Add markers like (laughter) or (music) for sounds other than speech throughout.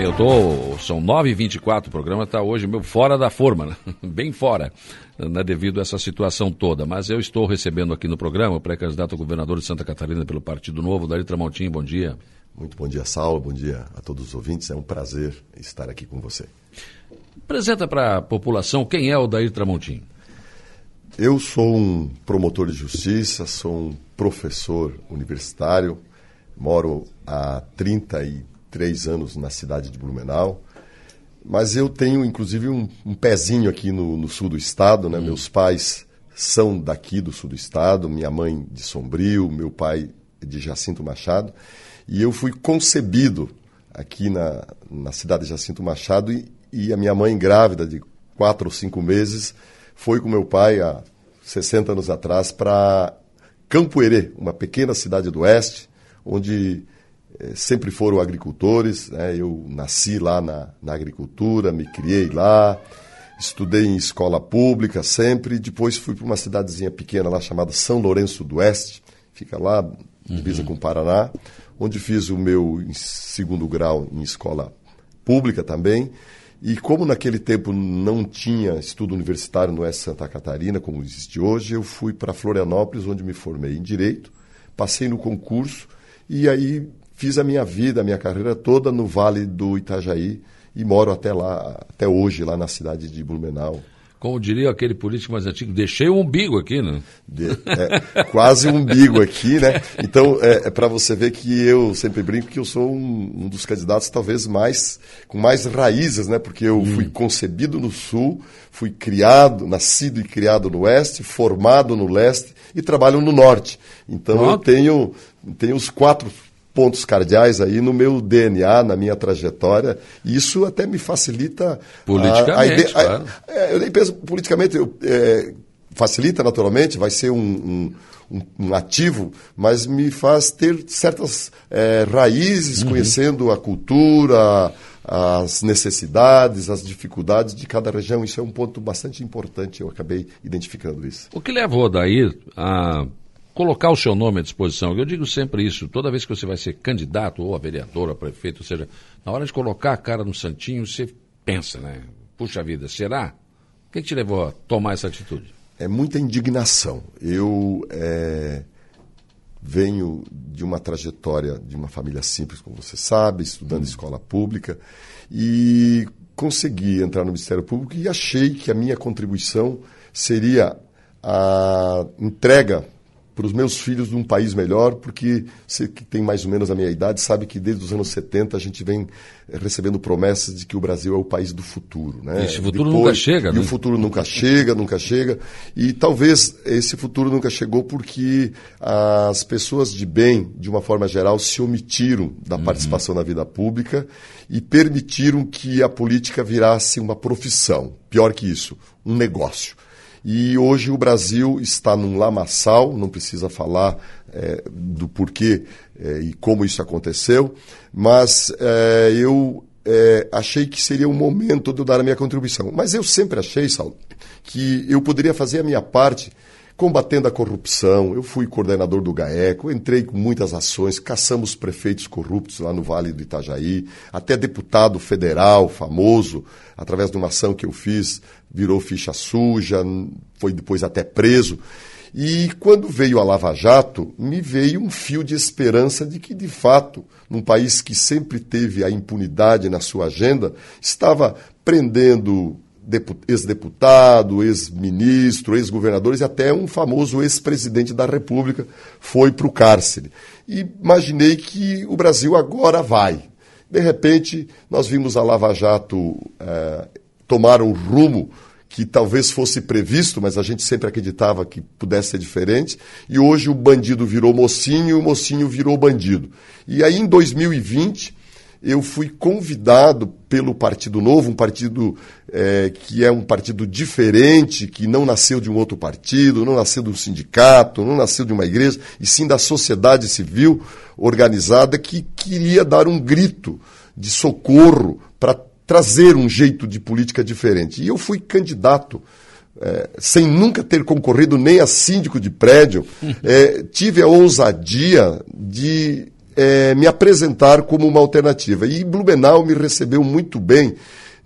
Eu tô. São 9h24, o programa está hoje meu fora da forma, né? (laughs) bem fora, né? devido a essa situação toda. Mas eu estou recebendo aqui no programa o pré-candidato a governador de Santa Catarina pelo Partido Novo, Darí Tramontim. Bom dia. Muito bom dia, Saulo. Bom dia a todos os ouvintes. É um prazer estar aqui com você. Apresenta para a população quem é o Daí Tramontim. Eu sou um promotor de justiça, sou um professor universitário, moro há 33 anos na cidade de Blumenau, mas eu tenho inclusive um, um pezinho aqui no, no, sul do estado, né? Hum. Meus pais são daqui do sul do estado, minha mãe de Sombrio, meu pai de Jacinto Machado, e eu fui concebido aqui na, na cidade de Jacinto Machado e, e a minha mãe grávida de quatro ou cinco meses foi com meu pai há 60 anos atrás para Campo Herê, uma pequena cidade do oeste, onde sempre foram agricultores. Né? Eu nasci lá na, na agricultura, me criei lá, estudei em escola pública sempre. Depois fui para uma cidadezinha pequena lá chamada São Lourenço do Oeste, fica lá, divisa uhum. com o Paraná, onde fiz o meu segundo grau em escola pública também. E como naquele tempo não tinha estudo universitário no Oeste Santa Catarina, como existe hoje, eu fui para Florianópolis, onde me formei em Direito, passei no concurso e aí fiz a minha vida, a minha carreira toda no Vale do Itajaí e moro até lá, até hoje, lá na cidade de Blumenau como diria aquele político mais antigo, deixei o umbigo aqui, né? De, é, quase um umbigo aqui, né? Então, é, é para você ver que eu sempre brinco que eu sou um, um, dos candidatos talvez mais, com mais raízes, né? Porque eu hum. fui concebido no Sul, fui criado, nascido e criado no Oeste, formado no Leste e trabalho no Norte. Então, Pronto. eu tenho, tenho os quatro pontos cardeais aí no meu DNA, na minha trajetória, e isso até me facilita... Politicamente, a, a claro. A, é, eu nem penso politicamente, eu, é, facilita naturalmente, vai ser um, um, um, ativo, mas me faz ter certas é, raízes, uhum. conhecendo a cultura, as necessidades, as dificuldades de cada região. Isso é um ponto bastante importante, eu acabei identificando isso. O que levou daí a colocar o seu nome à disposição. Eu digo sempre isso, toda vez que você vai ser candidato ou a vereador, a prefeito, ou seja, na hora de colocar a cara no santinho, você pensa, né? Puxa vida, será? O que, que te levou a tomar essa atitude? É muita indignação. Eu é, venho de uma trajetória de uma família simples, como você sabe, estudando hum. escola pública, e consegui entrar no Ministério Público e achei que a minha contribuição seria a entrega para os meus filhos de um país melhor, porque você que tem mais ou menos a minha idade sabe que desde os anos 70 a gente vem eh, recebendo promessas de que o Brasil é o país do futuro. Né? Esse futuro Depois, nunca chega, e né? E o futuro nunca chega, nunca chega. E talvez esse futuro nunca chegou porque as pessoas de bem, de uma forma geral, se omitiram da uhum. participação na vida pública e permitiram que a política virasse uma profissão. Pior que isso, um negócio. E hoje o Brasil está num lamaçal, não precisa falar é, do porquê é, e como isso aconteceu, mas é, eu é, achei que seria o momento de eu dar a minha contribuição. Mas eu sempre achei, Saulo, que eu poderia fazer a minha parte combatendo a corrupção. Eu fui coordenador do GAECO, entrei com muitas ações, caçamos prefeitos corruptos lá no Vale do Itajaí, até deputado federal famoso, através de uma ação que eu fiz, virou ficha suja, foi depois até preso. E quando veio a Lava Jato, me veio um fio de esperança de que, de fato, num país que sempre teve a impunidade na sua agenda, estava prendendo ex-deputado, ex-ministro, ex-governadores e até um famoso ex-presidente da República foi para o cárcere. E imaginei que o Brasil agora vai. De repente, nós vimos a Lava Jato é, tomar um rumo que talvez fosse previsto, mas a gente sempre acreditava que pudesse ser diferente. E hoje o bandido virou mocinho e o mocinho virou bandido. E aí, em 2020, eu fui convidado pelo Partido Novo, um partido é, que é um partido diferente, que não nasceu de um outro partido, não nasceu de um sindicato, não nasceu de uma igreja, e sim da sociedade civil organizada que queria dar um grito de socorro para trazer um jeito de política diferente. E eu fui candidato. É, sem nunca ter concorrido nem a síndico de prédio, é, tive a ousadia de é, me apresentar como uma alternativa. E Blumenau me recebeu muito bem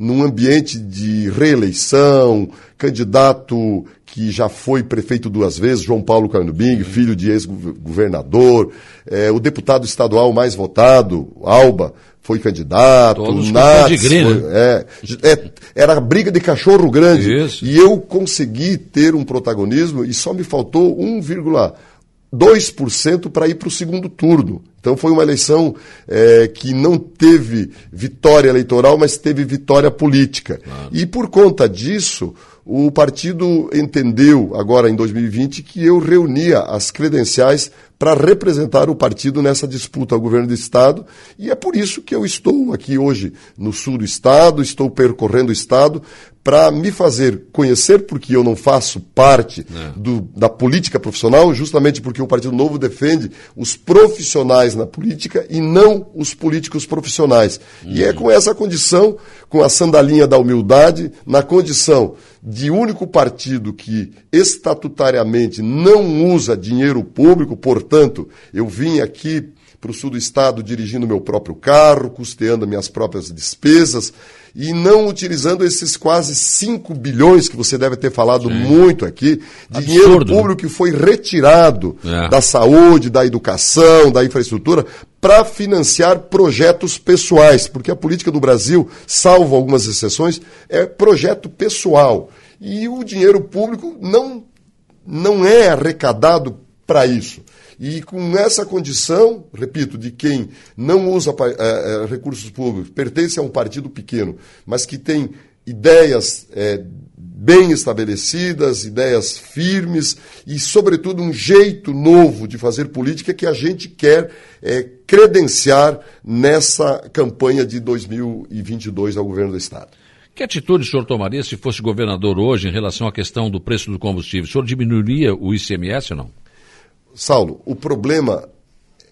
num ambiente de reeleição, candidato que já foi prefeito duas vezes, João Paulo Carnubing, filho de ex-governador, é, o deputado estadual mais votado, Alba, foi candidato, Todos Nats, foi, né? é, é, era briga de cachorro grande. Isso. E eu consegui ter um protagonismo e só me faltou 1,2% para ir para o segundo turno. Então foi uma eleição é, que não teve vitória eleitoral, mas teve vitória política. Claro. E por conta disso, o partido entendeu, agora em 2020, que eu reunia as credenciais para representar o partido nessa disputa ao governo do Estado, e é por isso que eu estou aqui hoje no sul do Estado, estou percorrendo o Estado para me fazer conhecer, porque eu não faço parte é. do, da política profissional, justamente porque o Partido Novo defende os profissionais na política e não os políticos profissionais. Hum. E é com essa condição, com a sandalinha da humildade, na condição de único partido que estatutariamente não usa dinheiro público, portanto, eu vim aqui para o sul do estado dirigindo meu próprio carro, custeando minhas próprias despesas e não utilizando esses quase 5 bilhões que você deve ter falado Sim. muito aqui, de dinheiro né? público que foi retirado é. da saúde, da educação, da infraestrutura, para financiar projetos pessoais, porque a política do Brasil, salvo algumas exceções, é projeto pessoal. E o dinheiro público não, não é arrecadado para isso. E com essa condição, repito, de quem não usa é, recursos públicos, pertence a um partido pequeno, mas que tem ideias é, bem estabelecidas, ideias firmes e, sobretudo, um jeito novo de fazer política que a gente quer é, credenciar nessa campanha de 2022 ao governo do Estado. Que atitude o senhor tomaria se fosse governador hoje em relação à questão do preço do combustível? O senhor diminuiria o ICMS ou não? Saulo, o problema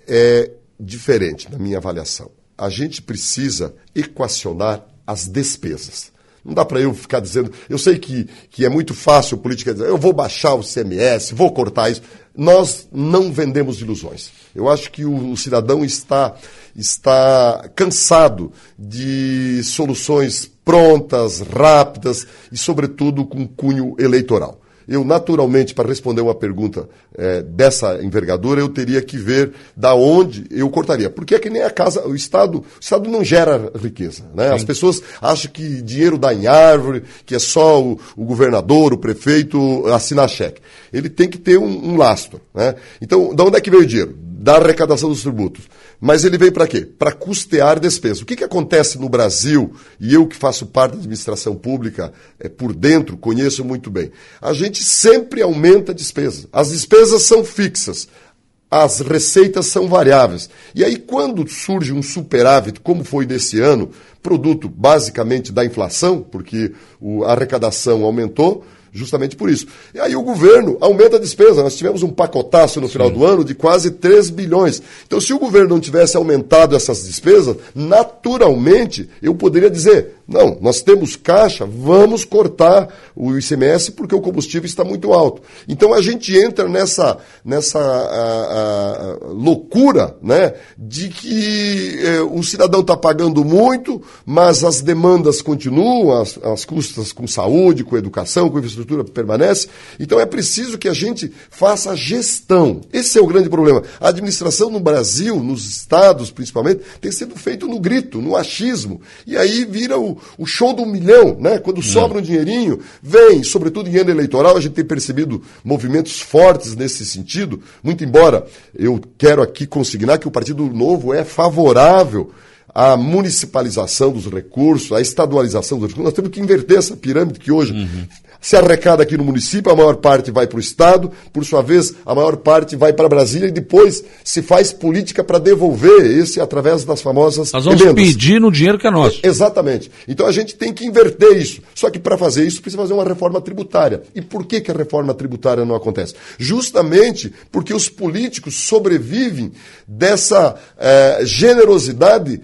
é diferente na minha avaliação. A gente precisa equacionar as despesas. Não dá para eu ficar dizendo. Eu sei que, que é muito fácil política dizer, eu vou baixar o CMS, vou cortar isso. Nós não vendemos ilusões. Eu acho que o, o cidadão está, está cansado de soluções prontas, rápidas e, sobretudo, com cunho eleitoral. Eu, naturalmente, para responder uma pergunta é, dessa envergadura, eu teria que ver da onde eu cortaria. Porque é que nem a casa, o Estado, o Estado não gera riqueza. Né? As pessoas acham que dinheiro dá em árvore, que é só o, o governador, o prefeito assinar cheque. Ele tem que ter um, um lastro. Né? Então, da onde é que veio o dinheiro? Da arrecadação dos tributos. Mas ele veio para quê? Para custear despesas. O que, que acontece no Brasil, e eu que faço parte da administração pública é, por dentro, conheço muito bem. A gente sempre aumenta a despesa. As despesas são fixas. As receitas são variáveis. E aí, quando surge um superávit, como foi nesse ano, produto basicamente da inflação, porque a arrecadação aumentou, justamente por isso. E aí o governo aumenta a despesa. Nós tivemos um pacotaço no Sim. final do ano de quase 3 bilhões. Então, se o governo não tivesse aumentado essas despesas, naturalmente eu poderia dizer: não, nós temos caixa, vamos cortar o ICMS porque o combustível está muito alto. Então a gente entra nessa, nessa a, a, loucura né, de que eh, o cidadão está pagando muito, mas as demandas continuam, as, as custas com saúde, com educação, com infraestrutura infraestrutura permanece. Então é preciso que a gente faça a gestão. Esse é o grande problema. A administração no Brasil, nos estados principalmente, tem sido feito no grito, no achismo. E aí vira o, o show do milhão, né? Quando sobra um dinheirinho, vem, sobretudo em ano eleitoral, a gente tem percebido movimentos fortes nesse sentido, muito embora eu quero aqui consignar que o Partido Novo é favorável a municipalização dos recursos, a estadualização dos recursos. Nós temos que inverter essa pirâmide que hoje uhum se arrecada aqui no município, a maior parte vai para o Estado, por sua vez, a maior parte vai para Brasília e depois se faz política para devolver esse através das famosas. Nós vamos emendas. pedir no dinheiro que é nosso. Exatamente. Então a gente tem que inverter isso. Só que para fazer isso precisa fazer uma reforma tributária. E por que, que a reforma tributária não acontece? Justamente porque os políticos sobrevivem dessa eh, generosidade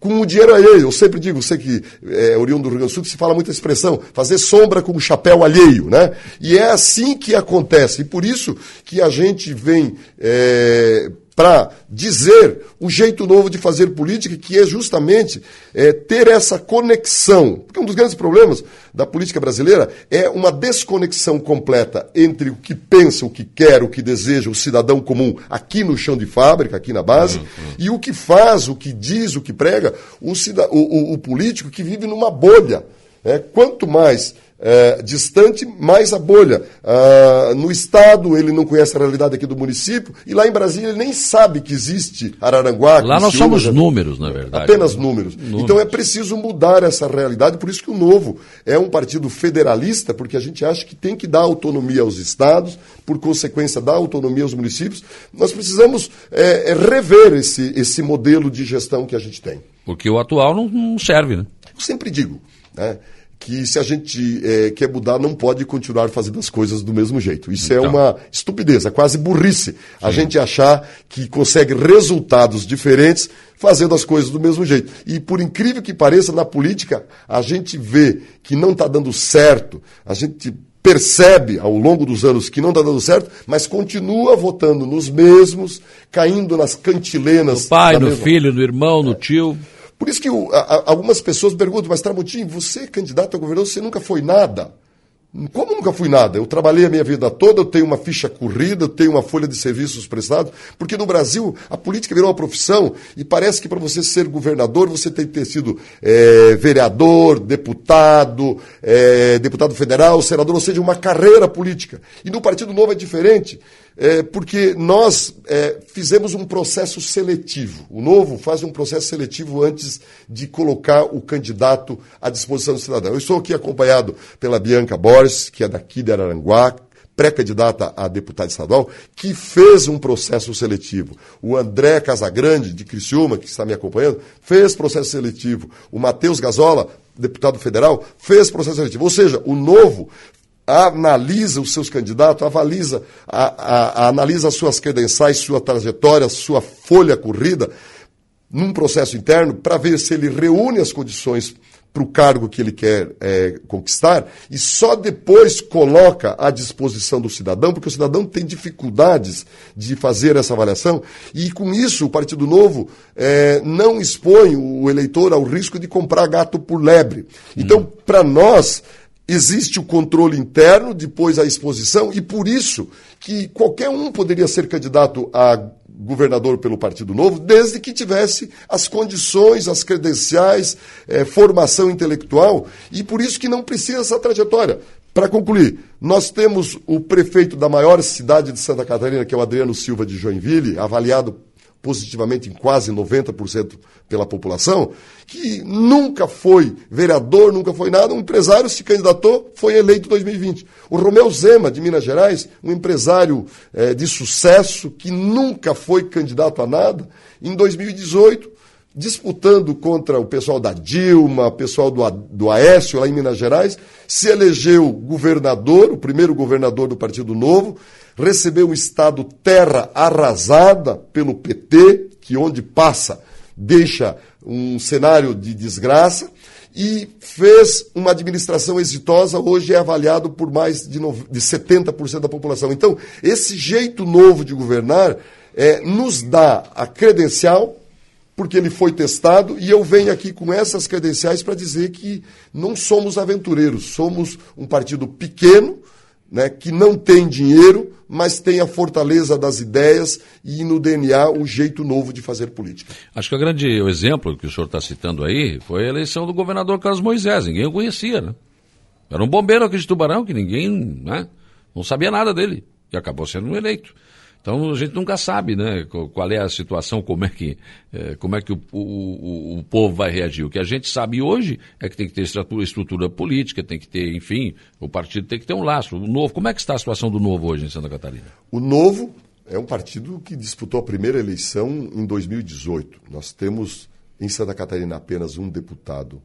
com o dinheiro alheio. Eu sempre digo, você que é oriundo do Rio Grande do Sul, se fala muita expressão, fazer sombra com o chapéu alheio, né? E é assim que acontece. E por isso que a gente vem é, para dizer o jeito novo de fazer política, que é justamente é, ter essa conexão. Porque um dos grandes problemas da política brasileira é uma desconexão completa entre o que pensa, o que quer, o que deseja o cidadão comum aqui no chão de fábrica, aqui na base, uhum. e o que faz, o que diz, o que prega o, o, o, o político que vive numa bolha. É, quanto mais é, distante, mais a bolha. Ah, no Estado, ele não conhece a realidade aqui do município, e lá em Brasília, ele nem sabe que existe Araranguá. Lá nós somos números, na verdade. Apenas números. números. Então é preciso mudar essa realidade, por isso que o Novo é um partido federalista, porque a gente acha que tem que dar autonomia aos estados, por consequência, dar autonomia aos municípios. Nós precisamos é, é rever esse, esse modelo de gestão que a gente tem. Porque o atual não, não serve, né? Eu sempre digo, né? Que se a gente é, quer mudar, não pode continuar fazendo as coisas do mesmo jeito. Isso é então. é uma estupidez, é quase burrice. Sim. A gente achar que consegue resultados diferentes fazendo as coisas do mesmo jeito. E por incrível que pareça, na política, a gente vê que não está dando certo, a gente percebe ao longo dos anos que não está dando certo, mas continua votando nos mesmos, caindo nas cantilenas. No pai, no mesma... filho, no irmão, no tio. Por isso que o, a, algumas pessoas perguntam, mas Tramontim, você candidato a governador, você nunca foi nada. Como nunca fui nada? Eu trabalhei a minha vida toda, eu tenho uma ficha corrida, eu tenho uma folha de serviços prestados, porque no Brasil a política virou uma profissão e parece que para você ser governador você tem que ter sido é, vereador, deputado, é, deputado federal, senador, ou seja, uma carreira política. E no Partido Novo é diferente é, porque nós é, fizemos um processo seletivo. O Novo faz um processo seletivo antes de colocar o candidato à disposição do cidadão. Eu estou aqui acompanhado pela Bianca Borges, que é daqui de Araranguá, pré-candidata a deputada estadual, que fez um processo seletivo. O André Casagrande, de Criciúma, que está me acompanhando, fez processo seletivo. O Matheus Gazola, deputado federal, fez processo seletivo. Ou seja, o Novo analisa os seus candidatos, avaliza, a, a, a, analisa as suas credenciais, sua trajetória, sua folha corrida, num processo interno, para ver se ele reúne as condições para o cargo que ele quer é, conquistar e só depois coloca à disposição do cidadão, porque o cidadão tem dificuldades de fazer essa avaliação e com isso o Partido Novo é, não expõe o eleitor ao risco de comprar gato por lebre. Então, hum. para nós, existe o controle interno, depois a exposição, e por isso que qualquer um poderia ser candidato a governador pelo Partido Novo, desde que tivesse as condições, as credenciais, eh, formação intelectual, e por isso que não precisa essa trajetória. Para concluir, nós temos o prefeito da maior cidade de Santa Catarina, que é o Adriano Silva de Joinville, avaliado positivamente em quase 90% pela população, que nunca foi vereador, nunca foi nada, um empresário se candidatou, foi eleito em 2020. O Romeu Zema, de Minas Gerais, um empresário é, de sucesso, que nunca foi candidato a nada, em 2018, disputando contra o pessoal da Dilma, o pessoal do, do Aécio, lá em Minas Gerais, se elegeu governador, o primeiro governador do Partido Novo, recebeu um estado terra arrasada pelo PT, que onde passa deixa um cenário de desgraça, e fez uma administração exitosa, hoje é avaliado por mais de, de 70% da população. Então, esse jeito novo de governar é, nos dá a credencial, porque ele foi testado, e eu venho aqui com essas credenciais para dizer que não somos aventureiros, somos um partido pequeno, né, que não tem dinheiro, mas tem a fortaleza das ideias e no DNA o jeito novo de fazer política. Acho que o grande o exemplo que o senhor está citando aí foi a eleição do governador Carlos Moisés. Ninguém o conhecia, né? Era um bombeiro aqui de Tubarão que ninguém né, não sabia nada dele e acabou sendo eleito. Então a gente nunca sabe, né, qual é a situação, como é que, é, como é que o, o, o, povo vai reagir. O que a gente sabe hoje é que tem que ter estrutura, estrutura, política, tem que ter, enfim, o partido tem que ter um laço. O novo, como é que está a situação do novo hoje em Santa Catarina? O novo é um partido que disputou a primeira eleição em 2018. Nós temos em Santa Catarina apenas um deputado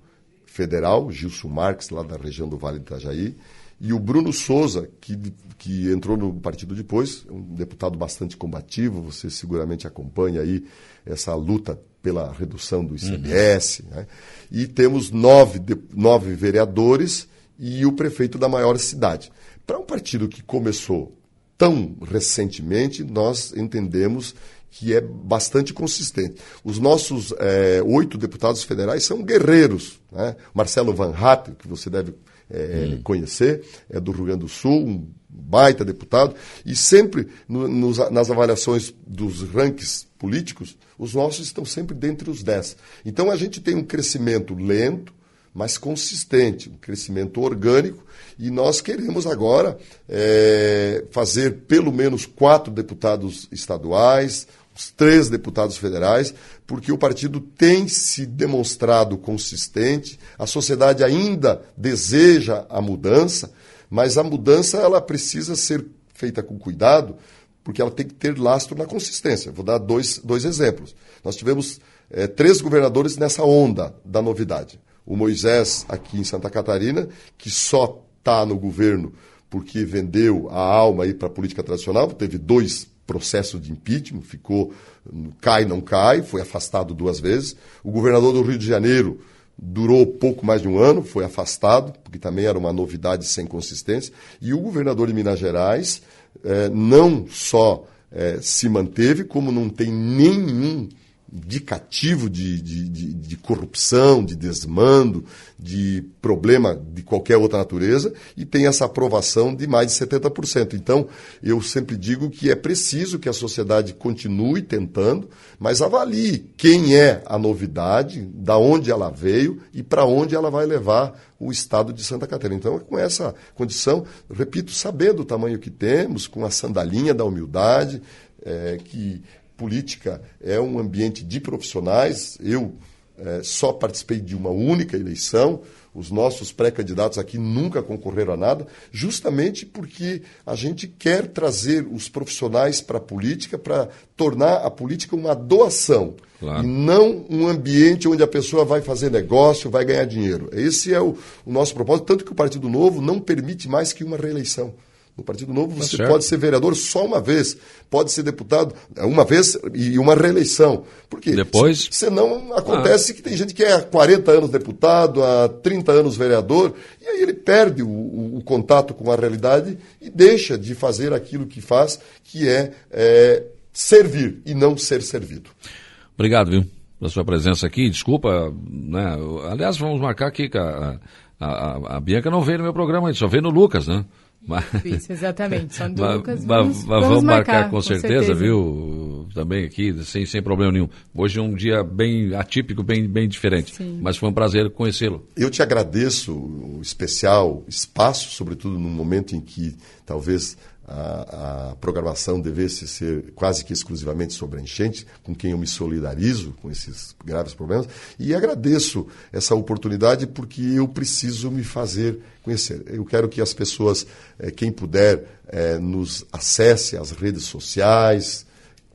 federal, Gilson Marques, lá da região do Vale do Itajaí, e o Bruno Souza, que, que entrou no partido depois, um deputado bastante combativo, você seguramente acompanha aí essa luta pela redução do ICMS. Uhum. Né? E temos nove, nove vereadores e o prefeito da maior cidade. Para um partido que começou tão recentemente, nós entendemos que é bastante consistente. Os nossos é, oito deputados federais são guerreiros. Né? Marcelo Van Hatten, que você deve é, hum. conhecer, é do Rio Grande do Sul, um baita deputado, e sempre no, nos, nas avaliações dos rankings políticos, os nossos estão sempre dentre os dez. Então a gente tem um crescimento lento, mas consistente, um crescimento orgânico, e nós queremos agora é, fazer pelo menos quatro deputados estaduais, os três deputados federais, porque o partido tem se demonstrado consistente, a sociedade ainda deseja a mudança, mas a mudança ela precisa ser feita com cuidado, porque ela tem que ter lastro na consistência. Vou dar dois, dois exemplos. Nós tivemos é, três governadores nessa onda da novidade. O Moisés, aqui em Santa Catarina, que só está no governo porque vendeu a alma para a política tradicional, teve dois processo de impeachment, ficou cai, não cai, foi afastado duas vezes. O governador do Rio de Janeiro durou pouco mais de um ano, foi afastado, porque também era uma novidade sem consistência. E o governador de Minas Gerais eh, não só eh, se manteve, como não tem nenhum indicativo de, de, de, de, corrupção, de desmando, de problema de qualquer outra natureza, e tem essa aprovação de mais de 70%. Então, eu sempre digo que é preciso que a sociedade continue tentando, mas avalie quem é a novidade, da onde ela veio e para onde ela vai levar o estado de Santa Catarina. Então, com essa condição, repito, sabendo o tamanho que temos, com a sandalinha da humildade, é, que política é um ambiente de profissionais. Eu é, só participei de uma única eleição. Os nossos pré-candidatos aqui nunca concorreram a nada, justamente porque a gente quer trazer os profissionais para a política, para tornar a política uma doação. Claro. E não um ambiente onde a pessoa vai fazer negócio, vai ganhar dinheiro. Esse é o, o nosso propósito, tanto que o Partido Novo não permite mais que uma reeleição. No Partido Novo tá você tá pode ser vereador só uma vez, pode ser deputado uma vez e uma reeleição. Por quê? Depois? Senão acontece ah. que tem gente que é há 40 anos deputado, há 30 anos vereador, e aí ele perde o, o, o contato com a realidade e deixa de fazer aquilo que faz, que é, é servir e não ser servido. Obrigado, viu, pela sua presença aqui. Desculpa, né? Aliás, vamos marcar aqui que a, a, a, a Bianca não veio no meu programa, só veio no Lucas, né? Mas, Isso, exatamente. Só (laughs) mas, Lucas. Vamos, mas, vamos, vamos marcar, marcar com, com certeza, certeza, viu? Também aqui, sem, sem problema nenhum. Hoje é um dia bem atípico, bem, bem diferente. Sim. Mas foi um prazer conhecê-lo. Eu te agradeço o especial espaço, sobretudo no momento em que talvez a, a, programação devesse ser quase que exclusivamente sobre enchente, com quem eu me solidarizo com esses graves problemas, e agradeço essa oportunidade porque eu preciso me fazer conhecer. Eu quero que as pessoas, eh, quem puder, eh, nos acesse as redes sociais,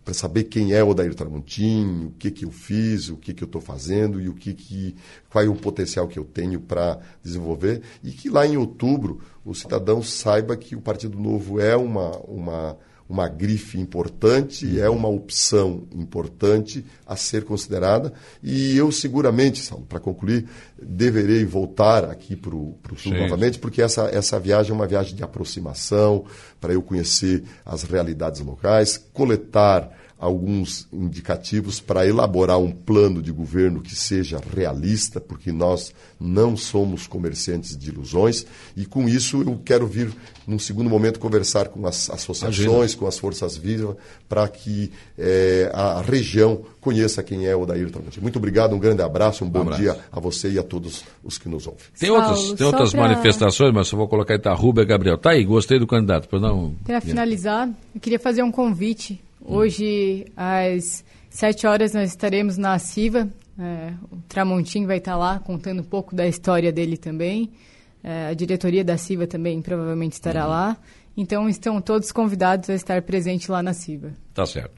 para saber quem é o Odair Tramontim, o que, que eu fiz, o que, que eu estou fazendo e o que, que qual é o potencial que eu tenho para desenvolver. E que lá em outubro o cidadão saiba que o Partido Novo é uma, uma uma grife importante, é uma opção importante a ser considerada. E eu seguramente, para concluir, deverei voltar aqui para o Sul novamente, porque essa, essa viagem é uma viagem de aproximação, para eu conhecer as realidades locais, coletar alguns indicativos para elaborar um plano de governo que seja realista, porque nós não somos comerciantes de ilusões, e com isso eu quero vir, num segundo momento, conversar com as associações, com as forças vivas, para que é, a região conheça quem é o Daír Tramontim. Muito obrigado, um grande abraço, um bom um abraço. dia a você e a todos os que nos ouvem. Tem outras, tem outras pra... manifestações, mas só vou colocar Itarruba e Gabriel. Tá aí, gostei do candidato. Para finalizar, eu queria fazer um convite Hoje, às sete horas, nós estaremos na CIVA. É, o Tramontim vai estar lá contando um pouco da história dele também. É, a diretoria da CIVA também provavelmente estará uhum. lá. Então, estão todos convidados a estar presentes lá na CIVA. Tá certo.